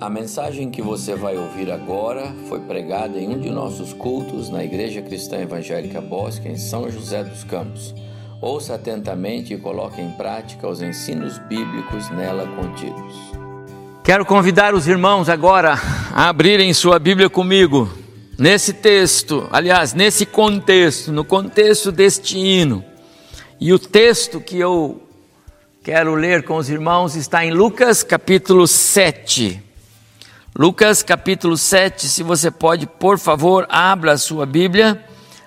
A mensagem que você vai ouvir agora foi pregada em um de nossos cultos na Igreja Cristã Evangélica Bosque, em São José dos Campos. Ouça atentamente e coloque em prática os ensinos bíblicos nela contidos. Quero convidar os irmãos agora a abrirem sua Bíblia comigo, nesse texto, aliás, nesse contexto, no contexto deste hino. E o texto que eu quero ler com os irmãos está em Lucas capítulo 7. Lucas capítulo 7, se você pode, por favor, abra a sua Bíblia.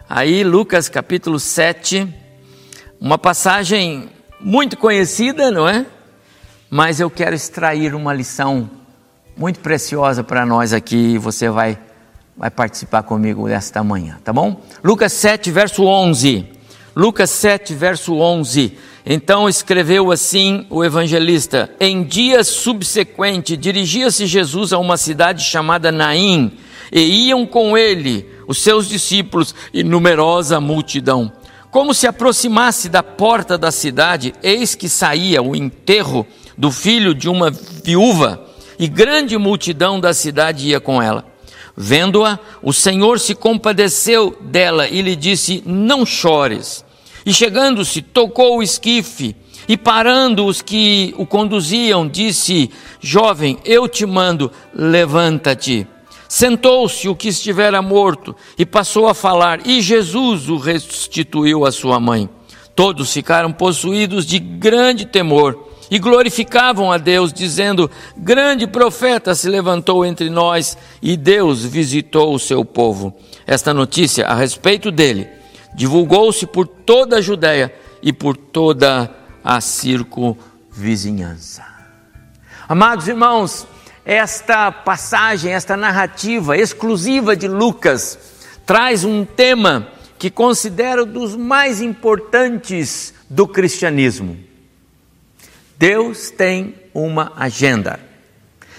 Aí, Lucas capítulo 7, uma passagem muito conhecida, não é? Mas eu quero extrair uma lição muito preciosa para nós aqui e você vai, vai participar comigo desta manhã, tá bom? Lucas 7, verso 11. Lucas 7, verso 11. Então escreveu assim o evangelista: Em dias subsequentes, dirigia-se Jesus a uma cidade chamada Naim, e iam com ele os seus discípulos e numerosa multidão. Como se aproximasse da porta da cidade, eis que saía o enterro do filho de uma viúva, e grande multidão da cidade ia com ela. Vendo-a, o Senhor se compadeceu dela e lhe disse: Não chores. E chegando-se, tocou o esquife, e parando os que o conduziam, disse: Jovem, eu te mando, levanta-te. Sentou-se o que estivera morto e passou a falar, e Jesus o restituiu à sua mãe. Todos ficaram possuídos de grande temor e glorificavam a Deus, dizendo: Grande profeta se levantou entre nós e Deus visitou o seu povo. Esta notícia a respeito dele divulgou-se por toda a Judéia e por toda a circunvizinhança. Amados irmãos, esta passagem, esta narrativa exclusiva de Lucas, traz um tema que considero dos mais importantes do cristianismo. Deus tem uma agenda.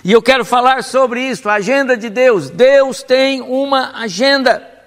E eu quero falar sobre isso, a agenda de Deus. Deus tem uma agenda.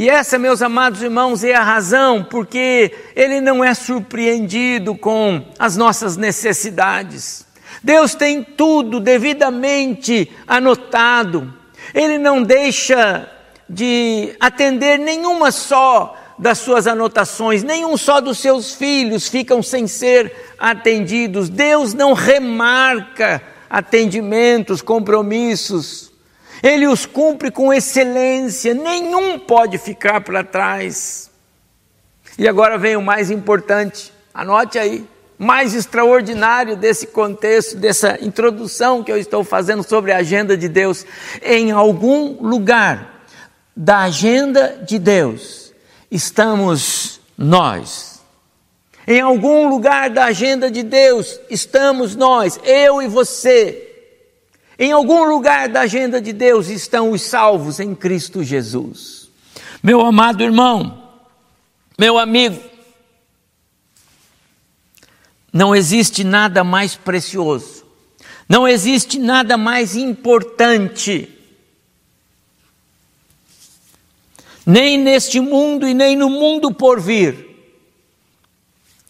E essa, meus amados irmãos, é a razão porque Ele não é surpreendido com as nossas necessidades. Deus tem tudo devidamente anotado. Ele não deixa de atender nenhuma só das suas anotações, nenhum só dos seus filhos ficam sem ser atendidos. Deus não remarca atendimentos, compromissos. Ele os cumpre com excelência, nenhum pode ficar para trás. E agora vem o mais importante, anote aí, mais extraordinário desse contexto, dessa introdução que eu estou fazendo sobre a agenda de Deus. Em algum lugar da agenda de Deus estamos nós. Em algum lugar da agenda de Deus estamos nós, eu e você. Em algum lugar da agenda de Deus estão os salvos em Cristo Jesus. Meu amado irmão, meu amigo, não existe nada mais precioso, não existe nada mais importante, nem neste mundo e nem no mundo por vir,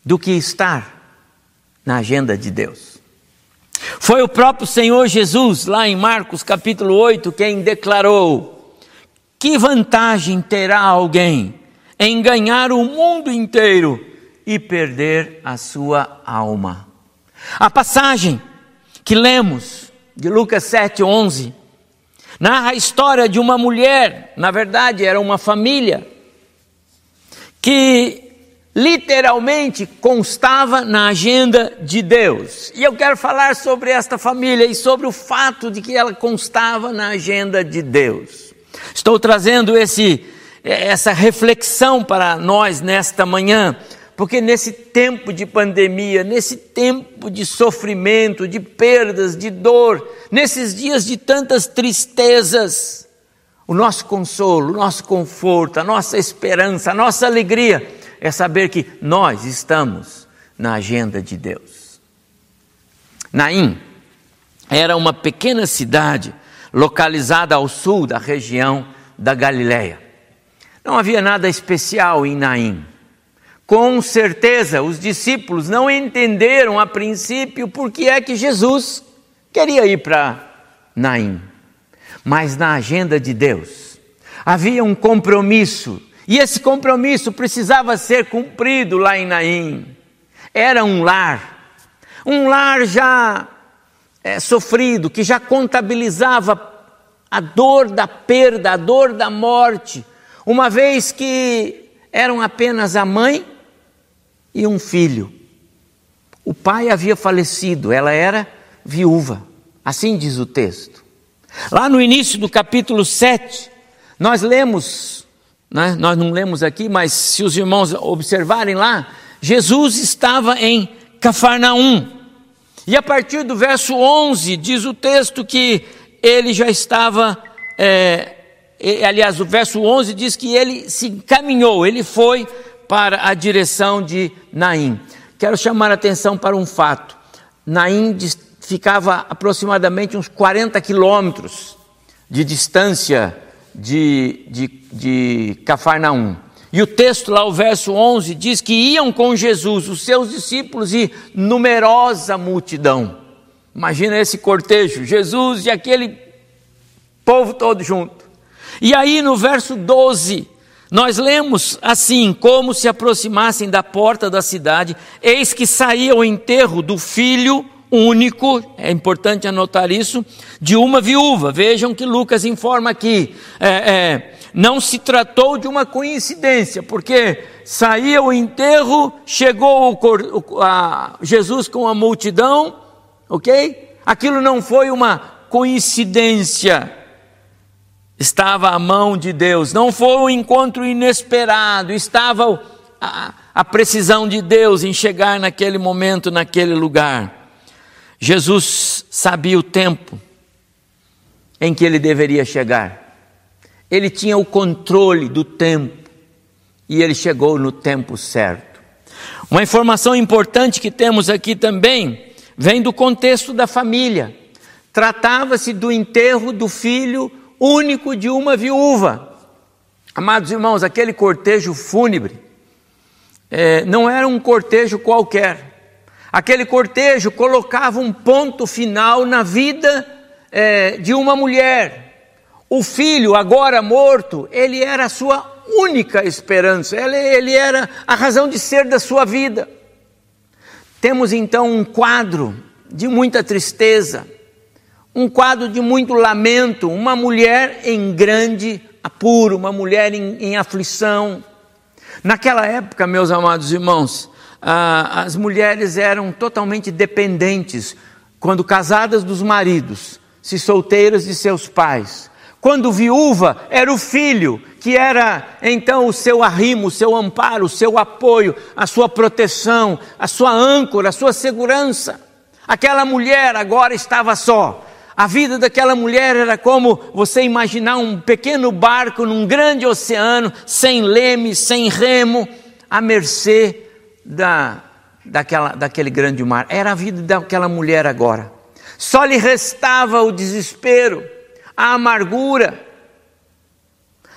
do que estar na agenda de Deus. Foi o próprio Senhor Jesus, lá em Marcos capítulo 8, quem declarou: Que vantagem terá alguém em ganhar o mundo inteiro e perder a sua alma? A passagem que lemos de Lucas 7, 11 narra a história de uma mulher, na verdade era uma família, que literalmente constava na agenda de Deus. E eu quero falar sobre esta família e sobre o fato de que ela constava na agenda de Deus. Estou trazendo esse, essa reflexão para nós nesta manhã, porque nesse tempo de pandemia, nesse tempo de sofrimento, de perdas, de dor, nesses dias de tantas tristezas, o nosso consolo, o nosso conforto, a nossa esperança, a nossa alegria é saber que nós estamos na agenda de Deus. Naim era uma pequena cidade localizada ao sul da região da Galileia. Não havia nada especial em Naim. Com certeza, os discípulos não entenderam a princípio por que é que Jesus queria ir para Naim, mas na agenda de Deus. Havia um compromisso, e esse compromisso precisava ser cumprido lá em Naim. Era um lar, um lar já é, sofrido, que já contabilizava a dor da perda, a dor da morte, uma vez que eram apenas a mãe e um filho. O pai havia falecido, ela era viúva, assim diz o texto. Lá no início do capítulo 7, nós lemos, né, nós não lemos aqui, mas se os irmãos observarem lá, Jesus estava em Cafarnaum. E a partir do verso 11, diz o texto que ele já estava, é, aliás, o verso 11 diz que ele se encaminhou, ele foi para a direção de Naim. Quero chamar a atenção para um fato. Naim ficava aproximadamente uns 40 quilômetros de distância de, de, de Cafarnaum. E o texto lá, o verso 11, diz que iam com Jesus os seus discípulos e numerosa multidão. Imagina esse cortejo, Jesus e aquele povo todo junto. E aí no verso 12, nós lemos assim: como se aproximassem da porta da cidade, eis que saía o enterro do filho único, é importante anotar isso, de uma viúva. Vejam que Lucas informa aqui. É, é, não se tratou de uma coincidência, porque saía o enterro, chegou o, a Jesus com a multidão, ok? Aquilo não foi uma coincidência, estava a mão de Deus, não foi um encontro inesperado, estava a, a precisão de Deus em chegar naquele momento, naquele lugar. Jesus sabia o tempo em que ele deveria chegar. Ele tinha o controle do tempo e ele chegou no tempo certo. Uma informação importante que temos aqui também vem do contexto da família. Tratava-se do enterro do filho único de uma viúva. Amados irmãos, aquele cortejo fúnebre é, não era um cortejo qualquer. Aquele cortejo colocava um ponto final na vida é, de uma mulher, o filho, agora morto, ele era a sua única esperança, ele, era a razão de ser da sua vida. Temos então um quadro de muita tristeza, um quadro de muito lamento, uma mulher em grande apuro, uma mulher em, em aflição. Naquela época, meus amados irmãos, ah, as mulheres eram totalmente dependentes, quando casadas dos maridos, se solteiras de seus pais. Quando viúva, era o filho, que era então o seu arrimo, o seu amparo, o seu apoio, a sua proteção, a sua âncora, a sua segurança. Aquela mulher agora estava só. A vida daquela mulher era como você imaginar um pequeno barco num grande oceano, sem leme, sem remo, à mercê da, daquela, daquele grande mar. Era a vida daquela mulher agora. Só lhe restava o desespero a amargura.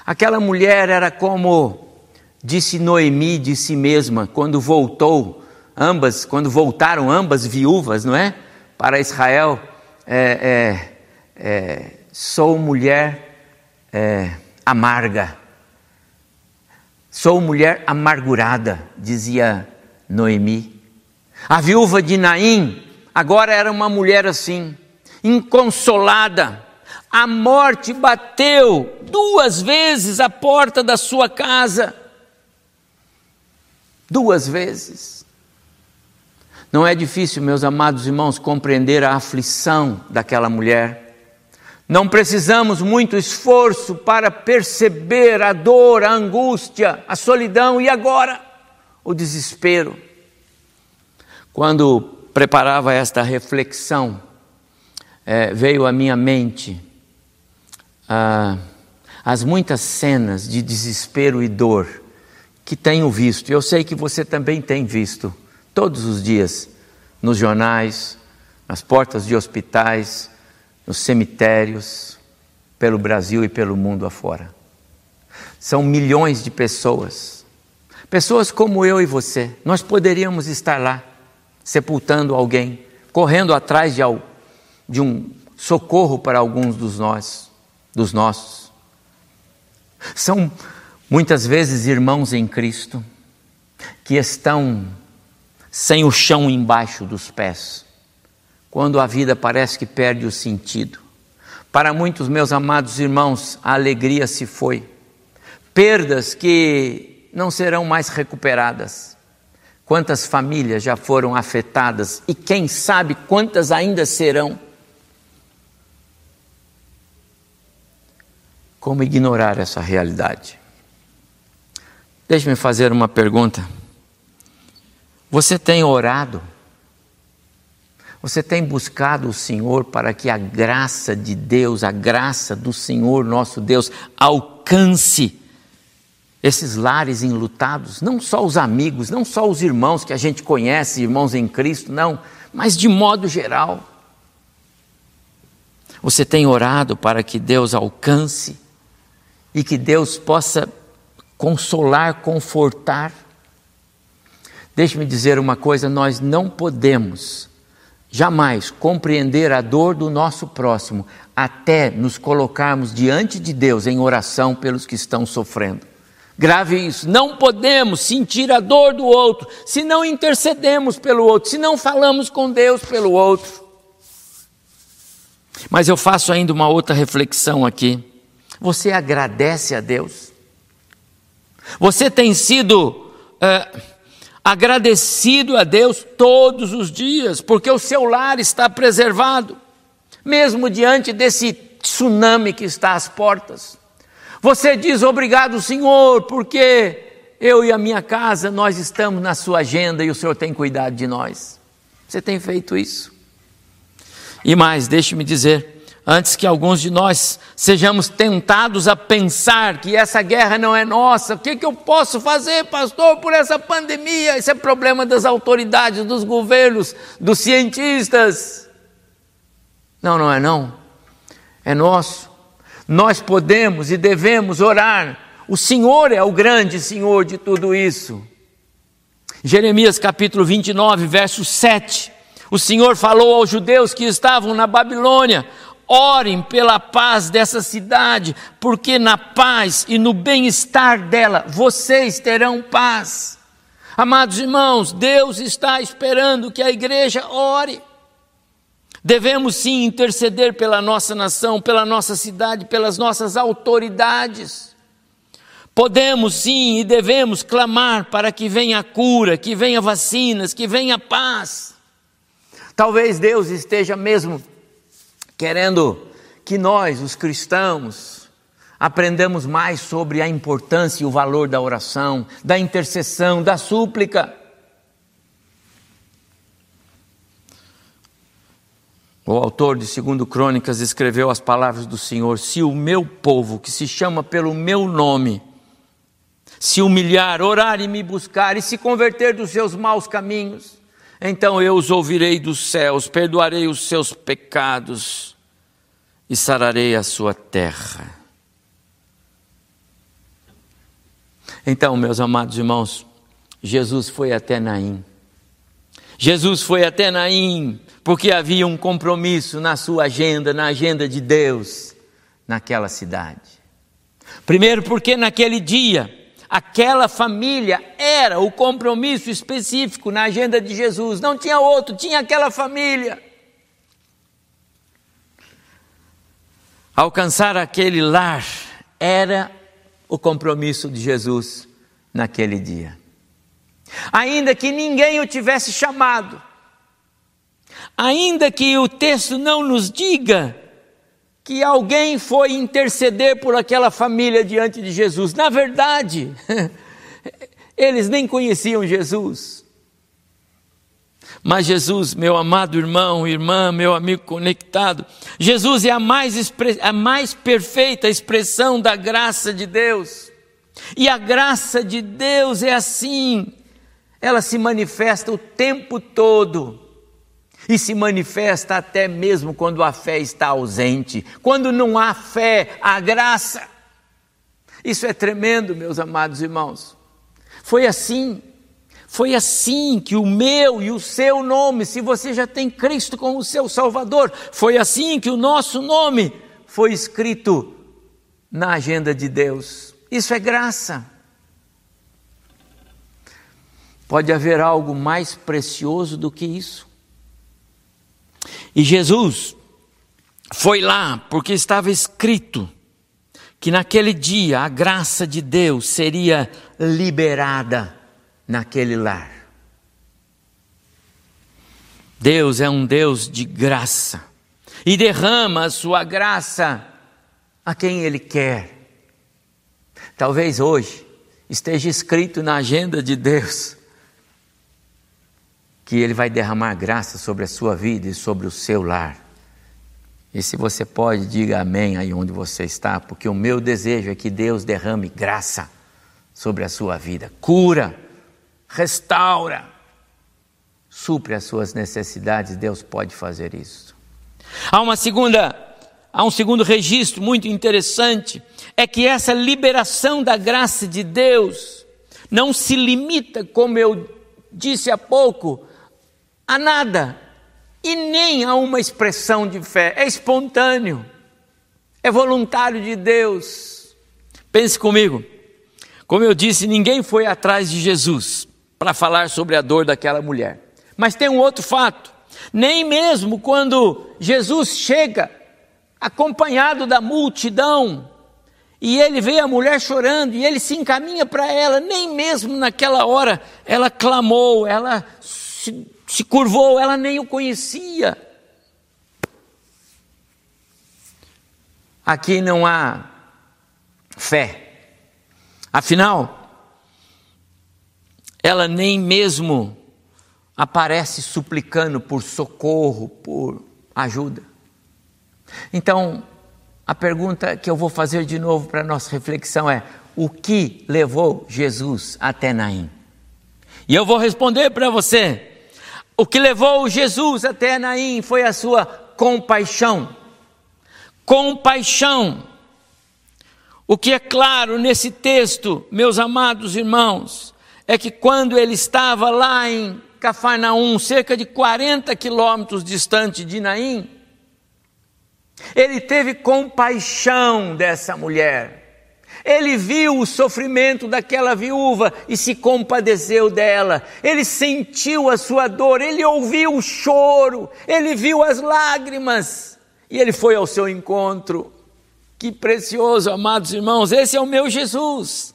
Aquela mulher era como disse Noemi de si mesma quando voltou, ambas, quando voltaram ambas viúvas, não é? Para Israel, é, é, é, sou mulher é, amarga, sou mulher amargurada, dizia Noemi. A viúva de Naim agora era uma mulher assim, inconsolada, a morte bateu duas vezes a porta da sua casa. Duas vezes. Não é difícil, meus amados irmãos, compreender a aflição daquela mulher. Não precisamos muito esforço para perceber a dor, a angústia, a solidão e agora o desespero. Quando preparava esta reflexão, é, veio à minha mente ah, as muitas cenas de desespero e dor que tenho visto, eu sei que você também tem visto todos os dias nos jornais, nas portas de hospitais, nos cemitérios, pelo Brasil e pelo mundo afora. São milhões de pessoas, pessoas como eu e você. Nós poderíamos estar lá, sepultando alguém, correndo atrás de, de um socorro para alguns dos nós, dos nossos. São muitas vezes irmãos em Cristo que estão sem o chão embaixo dos pés, quando a vida parece que perde o sentido. Para muitos meus amados irmãos, a alegria se foi. Perdas que não serão mais recuperadas. Quantas famílias já foram afetadas e quem sabe quantas ainda serão. Como ignorar essa realidade? Deixe-me fazer uma pergunta. Você tem orado? Você tem buscado o Senhor para que a graça de Deus, a graça do Senhor nosso Deus, alcance esses lares enlutados? Não só os amigos, não só os irmãos que a gente conhece, irmãos em Cristo, não, mas de modo geral. Você tem orado para que Deus alcance e que Deus possa consolar, confortar. Deixe-me dizer uma coisa: nós não podemos jamais compreender a dor do nosso próximo até nos colocarmos diante de Deus em oração pelos que estão sofrendo. Grave isso, não podemos sentir a dor do outro se não intercedemos pelo outro, se não falamos com Deus pelo outro. Mas eu faço ainda uma outra reflexão aqui. Você agradece a Deus? Você tem sido é, agradecido a Deus todos os dias, porque o seu lar está preservado, mesmo diante desse tsunami que está às portas. Você diz obrigado, Senhor, porque eu e a minha casa, nós estamos na sua agenda e o Senhor tem cuidado de nós. Você tem feito isso? E mais, deixe-me dizer, antes que alguns de nós sejamos tentados a pensar que essa guerra não é nossa, o que, que eu posso fazer, pastor, por essa pandemia? Esse é problema das autoridades, dos governos, dos cientistas. Não, não é não. É nosso. Nós podemos e devemos orar. O Senhor é o grande Senhor de tudo isso. Jeremias capítulo 29, verso 7. O Senhor falou aos judeus que estavam na Babilônia: Orem pela paz dessa cidade, porque na paz e no bem-estar dela vocês terão paz. Amados irmãos, Deus está esperando que a igreja ore. Devemos sim interceder pela nossa nação, pela nossa cidade, pelas nossas autoridades. Podemos sim e devemos clamar para que venha cura, que venha vacinas, que venha paz. Talvez Deus esteja mesmo querendo que nós, os cristãos, aprendamos mais sobre a importância e o valor da oração, da intercessão, da súplica. O autor de 2 Crônicas escreveu as palavras do Senhor: Se o meu povo, que se chama pelo meu nome, se humilhar, orar e me buscar e se converter dos seus maus caminhos, então eu os ouvirei dos céus, perdoarei os seus pecados e sararei a sua terra. Então, meus amados irmãos, Jesus foi até Naim. Jesus foi até Naim porque havia um compromisso na sua agenda, na agenda de Deus, naquela cidade. Primeiro, porque naquele dia Aquela família era o compromisso específico na agenda de Jesus, não tinha outro, tinha aquela família. Alcançar aquele lar era o compromisso de Jesus naquele dia. Ainda que ninguém o tivesse chamado, ainda que o texto não nos diga que alguém foi interceder por aquela família diante de Jesus. Na verdade, eles nem conheciam Jesus. Mas Jesus, meu amado irmão, irmã, meu amigo conectado, Jesus é a mais, a mais perfeita expressão da graça de Deus. E a graça de Deus é assim, ela se manifesta o tempo todo e se manifesta até mesmo quando a fé está ausente. Quando não há fé, há graça. Isso é tremendo, meus amados irmãos. Foi assim. Foi assim que o meu e o seu nome, se você já tem Cristo como seu Salvador, foi assim que o nosso nome foi escrito na agenda de Deus. Isso é graça. Pode haver algo mais precioso do que isso? E Jesus foi lá porque estava escrito que naquele dia a graça de Deus seria liberada naquele lar. Deus é um Deus de graça e derrama a sua graça a quem Ele quer. Talvez hoje esteja escrito na agenda de Deus que Ele vai derramar graça sobre a sua vida e sobre o seu lar. E se você pode, diga amém aí onde você está, porque o meu desejo é que Deus derrame graça sobre a sua vida, cura, restaura, supre as suas necessidades, Deus pode fazer isso. Há uma segunda, há um segundo registro muito interessante, é que essa liberação da graça de Deus não se limita, como eu disse há pouco, a nada. E nem a uma expressão de fé, é espontâneo, é voluntário de Deus. Pense comigo, como eu disse, ninguém foi atrás de Jesus para falar sobre a dor daquela mulher. Mas tem um outro fato: nem mesmo quando Jesus chega acompanhado da multidão, e ele vê a mulher chorando e ele se encaminha para ela, nem mesmo naquela hora ela clamou, ela se se curvou, ela nem o conhecia. Aqui não há fé. Afinal, ela nem mesmo aparece suplicando por socorro, por ajuda. Então, a pergunta que eu vou fazer de novo para nossa reflexão é: o que levou Jesus até Naim? E eu vou responder para você o que levou Jesus até Naim foi a sua compaixão. Compaixão. O que é claro nesse texto, meus amados irmãos, é que quando ele estava lá em Cafarnaum, cerca de 40 quilômetros distante de Naim, ele teve compaixão dessa mulher. Ele viu o sofrimento daquela viúva e se compadeceu dela. Ele sentiu a sua dor, ele ouviu o choro, ele viu as lágrimas e ele foi ao seu encontro. Que precioso, amados irmãos, esse é o meu Jesus.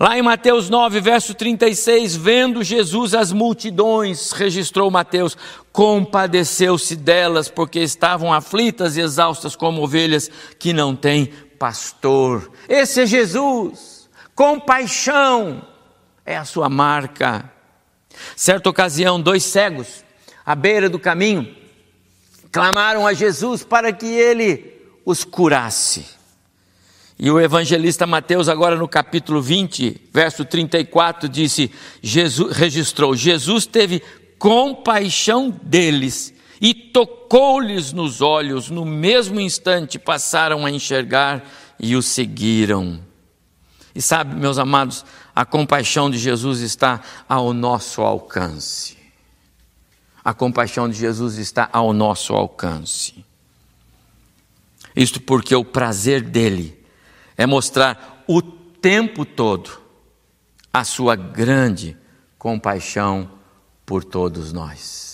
Lá em Mateus 9, verso 36, vendo Jesus as multidões, registrou Mateus, compadeceu-se delas, porque estavam aflitas e exaustas como ovelhas que não têm pastor. Esse é Jesus. Compaixão é a sua marca. Certa ocasião, dois cegos, à beira do caminho, clamaram a Jesus para que ele os curasse. E o evangelista Mateus, agora no capítulo 20, verso 34, disse: Jesus, registrou, Jesus teve compaixão deles e tocou-lhes nos olhos, no mesmo instante passaram a enxergar e o seguiram. E sabe, meus amados, a compaixão de Jesus está ao nosso alcance. A compaixão de Jesus está ao nosso alcance. Isto porque o prazer dele é mostrar o tempo todo a sua grande compaixão por todos nós.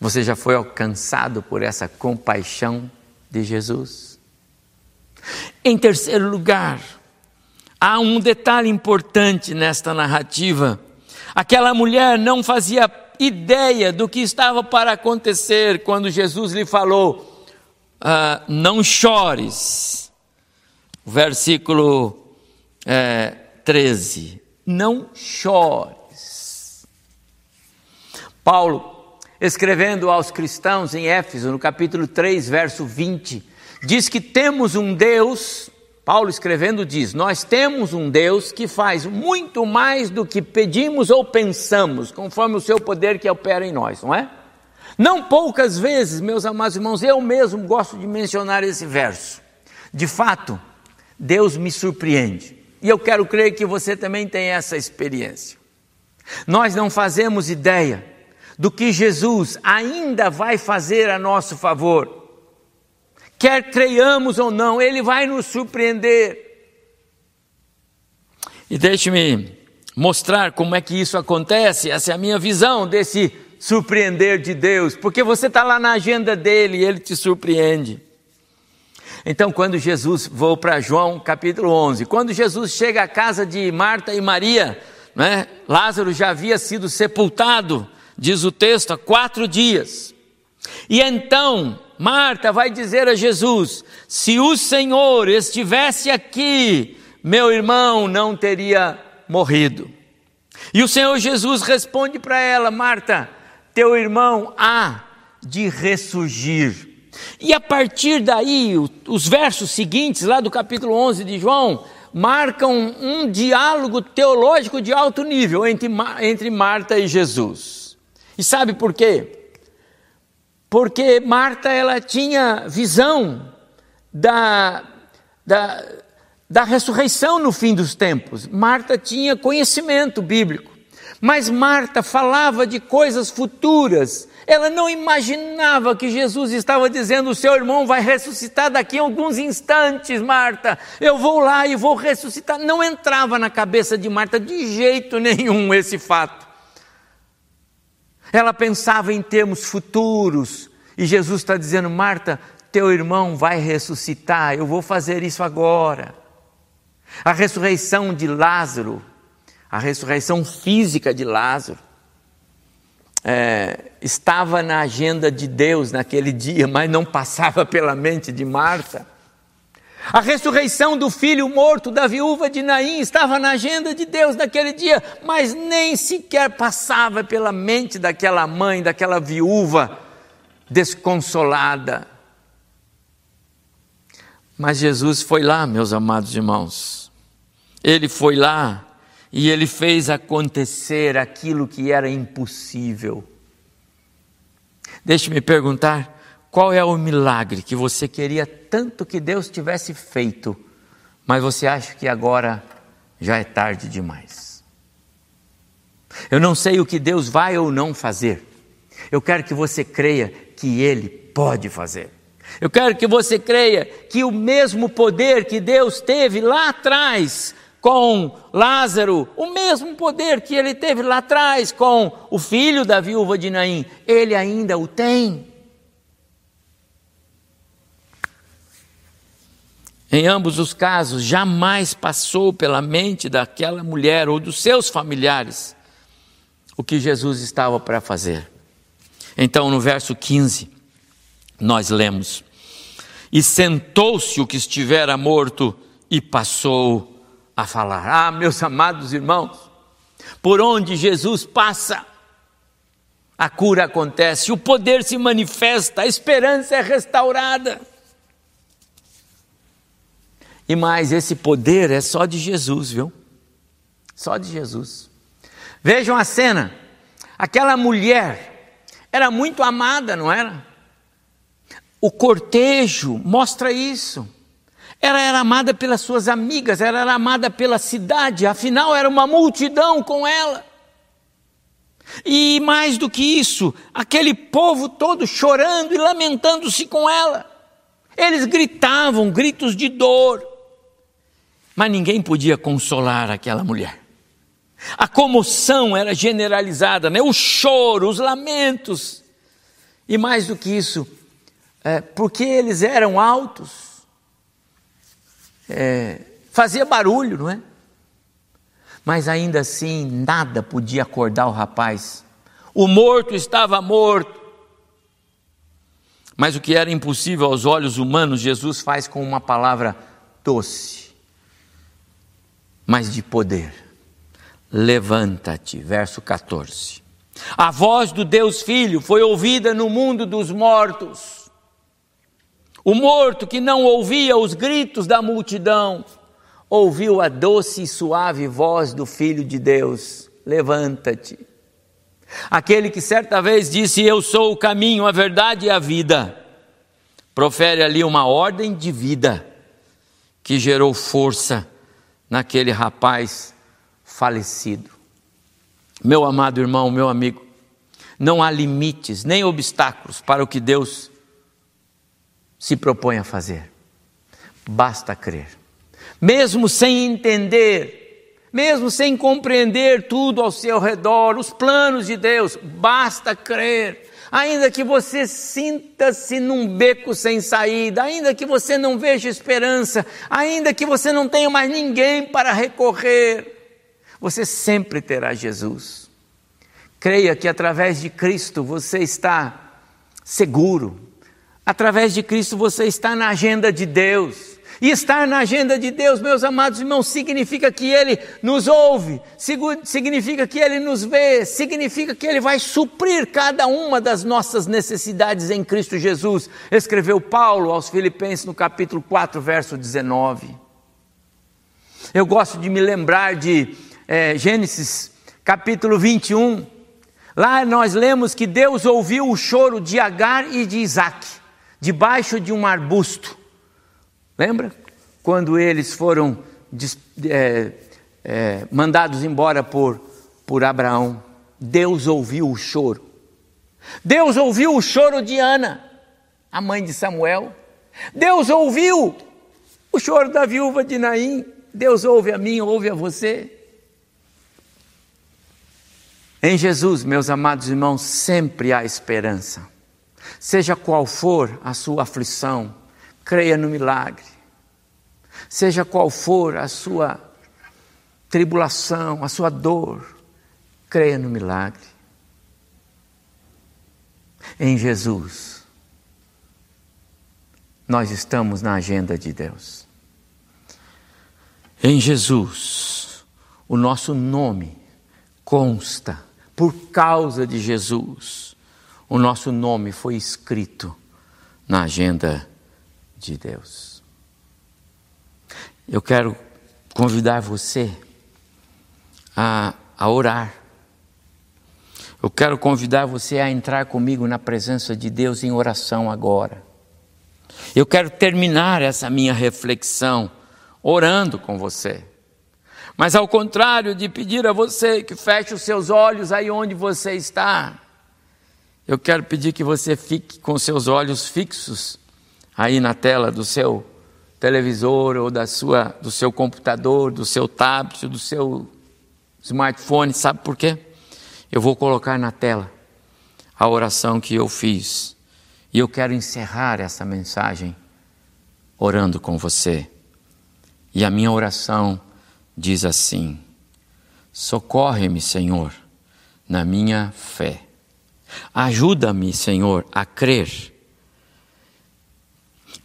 Você já foi alcançado por essa compaixão de Jesus? Em terceiro lugar, há um detalhe importante nesta narrativa. Aquela mulher não fazia ideia do que estava para acontecer quando Jesus lhe falou: ah, Não chores. Versículo é, 13: Não chores. Paulo escrevendo aos cristãos em Éfeso, no capítulo 3, verso 20, diz que temos um Deus, Paulo escrevendo diz: Nós temos um Deus que faz muito mais do que pedimos ou pensamos, conforme o seu poder que opera em nós, não é? Não poucas vezes, meus amados irmãos, eu mesmo gosto de mencionar esse verso. De fato, Deus me surpreende. E eu quero crer que você também tem essa experiência. Nós não fazemos ideia do que Jesus ainda vai fazer a nosso favor. Quer creiamos ou não, Ele vai nos surpreender. E deixe-me mostrar como é que isso acontece, essa é a minha visão desse surpreender de Deus, porque você está lá na agenda dele e ele te surpreende. Então, quando Jesus, vou para João capítulo 11, quando Jesus chega à casa de Marta e Maria, né, Lázaro já havia sido sepultado, diz o texto, há quatro dias. E então, Marta vai dizer a Jesus: se o Senhor estivesse aqui, meu irmão não teria morrido. E o Senhor Jesus responde para ela: Marta, teu irmão há de ressurgir. E a partir daí, os versos seguintes, lá do capítulo 11 de João, marcam um diálogo teológico de alto nível entre, entre Marta e Jesus. E sabe por quê? Porque Marta ela tinha visão da, da, da ressurreição no fim dos tempos. Marta tinha conhecimento bíblico. Mas Marta falava de coisas futuras. Ela não imaginava que Jesus estava dizendo: o seu irmão vai ressuscitar daqui a alguns instantes, Marta. Eu vou lá e vou ressuscitar. Não entrava na cabeça de Marta de jeito nenhum esse fato. Ela pensava em termos futuros. E Jesus está dizendo: Marta, teu irmão vai ressuscitar. Eu vou fazer isso agora. A ressurreição de Lázaro a ressurreição física de Lázaro, é, estava na agenda de Deus naquele dia, mas não passava pela mente de Marta. A ressurreição do filho morto da viúva de Naim estava na agenda de Deus naquele dia, mas nem sequer passava pela mente daquela mãe, daquela viúva desconsolada. Mas Jesus foi lá, meus amados irmãos. Ele foi lá e ele fez acontecer aquilo que era impossível. Deixe-me perguntar: qual é o milagre que você queria tanto que Deus tivesse feito, mas você acha que agora já é tarde demais? Eu não sei o que Deus vai ou não fazer. Eu quero que você creia que Ele pode fazer. Eu quero que você creia que o mesmo poder que Deus teve lá atrás com Lázaro, o mesmo poder que ele teve lá atrás com o filho da viúva de Naim, ele ainda o tem. Em ambos os casos, jamais passou pela mente daquela mulher ou dos seus familiares o que Jesus estava para fazer. Então, no verso 15, nós lemos: E sentou-se o que estivera morto e passou a falar. Ah, meus amados irmãos, por onde Jesus passa, a cura acontece, o poder se manifesta, a esperança é restaurada. E mais, esse poder é só de Jesus, viu? Só de Jesus. Vejam a cena. Aquela mulher era muito amada, não era? O cortejo mostra isso. Ela era amada pelas suas amigas, ela era amada pela cidade, afinal era uma multidão com ela. E mais do que isso, aquele povo todo chorando e lamentando-se com ela. Eles gritavam gritos de dor, mas ninguém podia consolar aquela mulher. A comoção era generalizada, né? o choro, os lamentos. E mais do que isso, é, porque eles eram altos, é, fazia barulho, não é? Mas ainda assim, nada podia acordar o rapaz. O morto estava morto. Mas o que era impossível aos olhos humanos, Jesus faz com uma palavra doce, mas de poder. Levanta-te, verso 14. A voz do Deus Filho foi ouvida no mundo dos mortos. O morto que não ouvia os gritos da multidão, ouviu a doce e suave voz do Filho de Deus: Levanta-te. Aquele que certa vez disse: Eu sou o caminho, a verdade e a vida, profere ali uma ordem de vida que gerou força naquele rapaz falecido. Meu amado irmão, meu amigo, não há limites nem obstáculos para o que Deus se propõe a fazer. Basta crer. Mesmo sem entender, mesmo sem compreender tudo ao seu redor, os planos de Deus, basta crer. Ainda que você sinta-se num beco sem saída, ainda que você não veja esperança, ainda que você não tenha mais ninguém para recorrer, você sempre terá Jesus. Creia que através de Cristo você está seguro, através de Cristo você está na agenda de Deus. E estar na agenda de Deus, meus amados irmãos, significa que Ele nos ouve, significa que Ele nos vê, significa que Ele vai suprir cada uma das nossas necessidades em Cristo Jesus, escreveu Paulo aos Filipenses no capítulo 4, verso 19. Eu gosto de me lembrar de é, Gênesis capítulo 21. Lá nós lemos que Deus ouviu o choro de Agar e de Isaac, debaixo de um arbusto. Lembra? Quando eles foram é, é, mandados embora por, por Abraão, Deus ouviu o choro. Deus ouviu o choro de Ana, a mãe de Samuel. Deus ouviu o choro da viúva de Naim. Deus ouve a mim, ouve a você. Em Jesus, meus amados irmãos, sempre há esperança. Seja qual for a sua aflição, creia no milagre. Seja qual for a sua tribulação, a sua dor, creia no milagre. Em Jesus, nós estamos na agenda de Deus. Em Jesus, o nosso nome consta, por causa de Jesus, o nosso nome foi escrito na agenda de Deus. Eu quero convidar você a, a orar. Eu quero convidar você a entrar comigo na presença de Deus em oração agora. Eu quero terminar essa minha reflexão orando com você. Mas ao contrário de pedir a você que feche os seus olhos aí onde você está, eu quero pedir que você fique com seus olhos fixos aí na tela do seu televisor ou da sua, do seu computador, do seu tablet, do seu smartphone. Sabe por quê? Eu vou colocar na tela a oração que eu fiz. E eu quero encerrar essa mensagem orando com você. E a minha oração diz assim: Socorre-me, Senhor, na minha fé. Ajuda-me, Senhor, a crer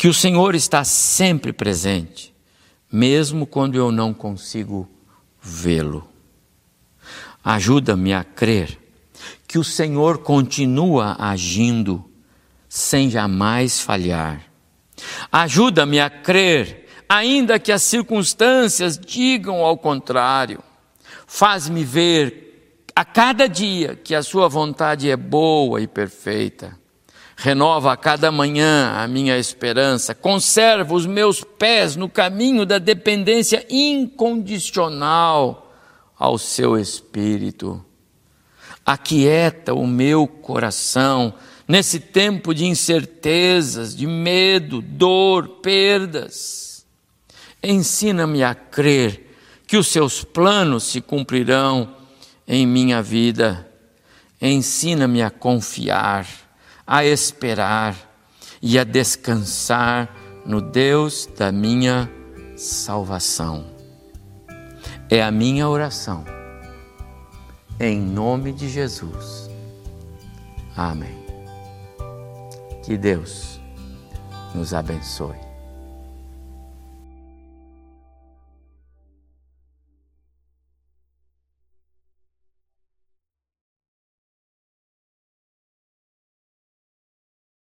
que o Senhor está sempre presente, mesmo quando eu não consigo vê-lo. Ajuda-me a crer que o Senhor continua agindo sem jamais falhar. Ajuda-me a crer, ainda que as circunstâncias digam ao contrário. Faz-me ver a cada dia que a Sua vontade é boa e perfeita renova a cada manhã a minha esperança, conserva os meus pés no caminho da dependência incondicional ao seu espírito. Aquieta o meu coração nesse tempo de incertezas, de medo, dor, perdas. Ensina-me a crer que os seus planos se cumprirão em minha vida. Ensina-me a confiar a esperar e a descansar no Deus da minha salvação. É a minha oração. Em nome de Jesus. Amém. Que Deus nos abençoe.